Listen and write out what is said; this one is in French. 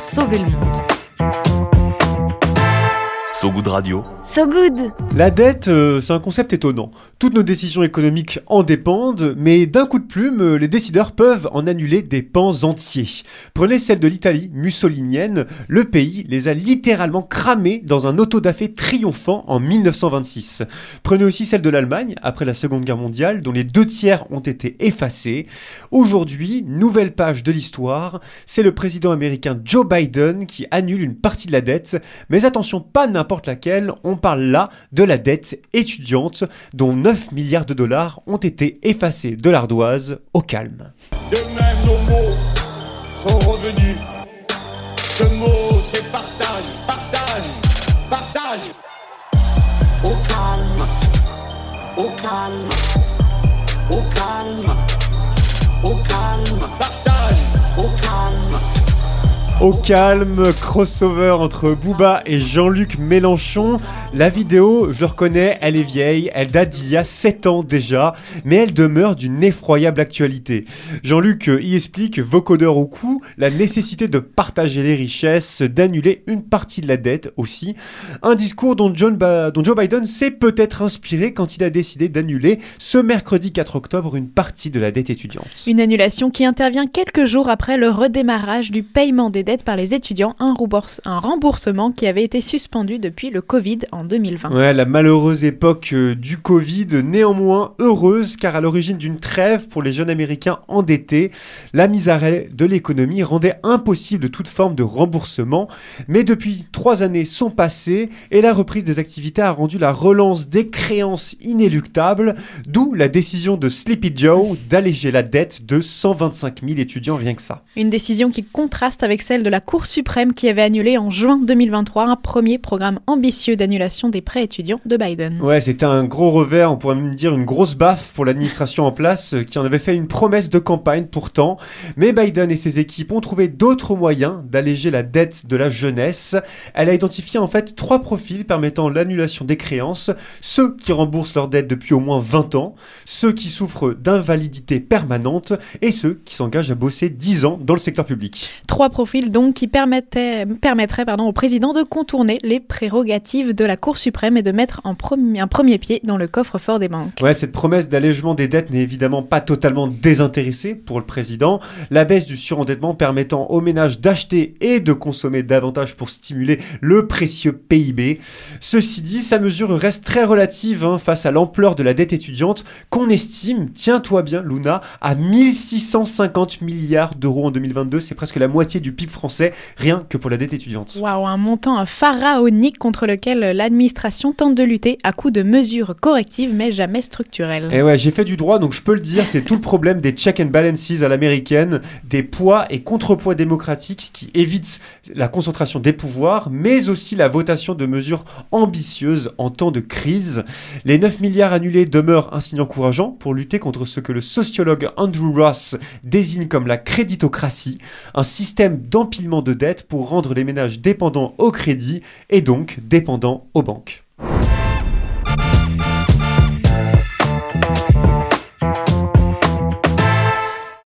sauver le monde. So Good Radio. So good La dette, euh, c'est un concept étonnant. Toutes nos décisions économiques en dépendent, mais d'un coup de plume, euh, les décideurs peuvent en annuler des pans entiers. Prenez celle de l'Italie mussolinienne, le pays les a littéralement cramés dans un auto-da-fé triomphant en 1926. Prenez aussi celle de l'Allemagne, après la Seconde Guerre mondiale, dont les deux tiers ont été effacés. Aujourd'hui, nouvelle page de l'histoire, c'est le président américain Joe Biden qui annule une partie de la dette, mais attention, pas n'importe laquelle, on parle là de la dette étudiante dont 9 milliards de dollars ont été effacés de l'ardoise au calme. De même, nos mots sont revenus. Ce mot, c'est partage, partage, partage. Au calme, au calme, au calme, au calme, partage, au calme. Au calme, crossover entre Booba et Jean-Luc Mélenchon. La vidéo, je le reconnais, elle est vieille, elle date d'il y a 7 ans déjà, mais elle demeure d'une effroyable actualité. Jean-Luc euh, y explique, vocodeur au cou, la nécessité de partager les richesses, d'annuler une partie de la dette aussi. Un discours dont, John dont Joe Biden s'est peut-être inspiré quand il a décidé d'annuler ce mercredi 4 octobre une partie de la dette étudiante. Une annulation qui intervient quelques jours après le redémarrage du paiement des dettes par les étudiants, un, un remboursement qui avait été suspendu depuis le Covid en 2020. Ouais, la malheureuse époque euh, du Covid, néanmoins heureuse car à l'origine d'une trêve pour les jeunes Américains endettés, la mise à de l'économie rendait impossible toute forme de remboursement. Mais depuis trois années sont passées et la reprise des activités a rendu la relance des créances inéluctable, d'où la décision de Sleepy Joe d'alléger la dette de 125 000 étudiants rien que ça. Une décision qui contraste avec celle de la Cour suprême qui avait annulé en juin 2023 un premier programme ambitieux d'annulation des prêts étudiants de Biden. Ouais, c'était un gros revers, on pourrait même dire une grosse baffe pour l'administration en place euh, qui en avait fait une promesse de campagne pourtant. Mais Biden et ses équipes ont trouvé d'autres moyens d'alléger la dette de la jeunesse. Elle a identifié en fait trois profils permettant l'annulation des créances. Ceux qui remboursent leur dette depuis au moins 20 ans, ceux qui souffrent d'invalidité permanente et ceux qui s'engagent à bosser 10 ans dans le secteur public. Trois profils donc qui pardon, au président de contourner les prérogatives de la Cour suprême et de mettre en un premier pied dans le coffre-fort des banques. Ouais, cette promesse d'allègement des dettes n'est évidemment pas totalement désintéressée pour le président. La baisse du surendettement permettant aux ménages d'acheter et de consommer davantage pour stimuler le précieux PIB. Ceci dit, sa mesure reste très relative hein, face à l'ampleur de la dette étudiante qu'on estime, tiens-toi bien Luna, à 1650 milliards d'euros en 2022. C'est presque la moitié du PIB français, rien que pour la dette étudiante. Waouh, un montant pharaonique contre lequel l'administration tente de lutter à coups de mesures correctives mais jamais structurelles. Et ouais, j'ai fait du droit, donc je peux le dire, c'est tout le problème des check and balances à l'américaine, des poids et contrepoids démocratiques qui évitent la concentration des pouvoirs, mais aussi la votation de mesures ambitieuses en temps de crise. Les 9 milliards annulés demeurent un signe encourageant pour lutter contre ce que le sociologue Andrew Ross désigne comme la créditocratie, un système d'empilement de dettes pour rendre les ménages dépendants au crédit et donc dépendants aux banques.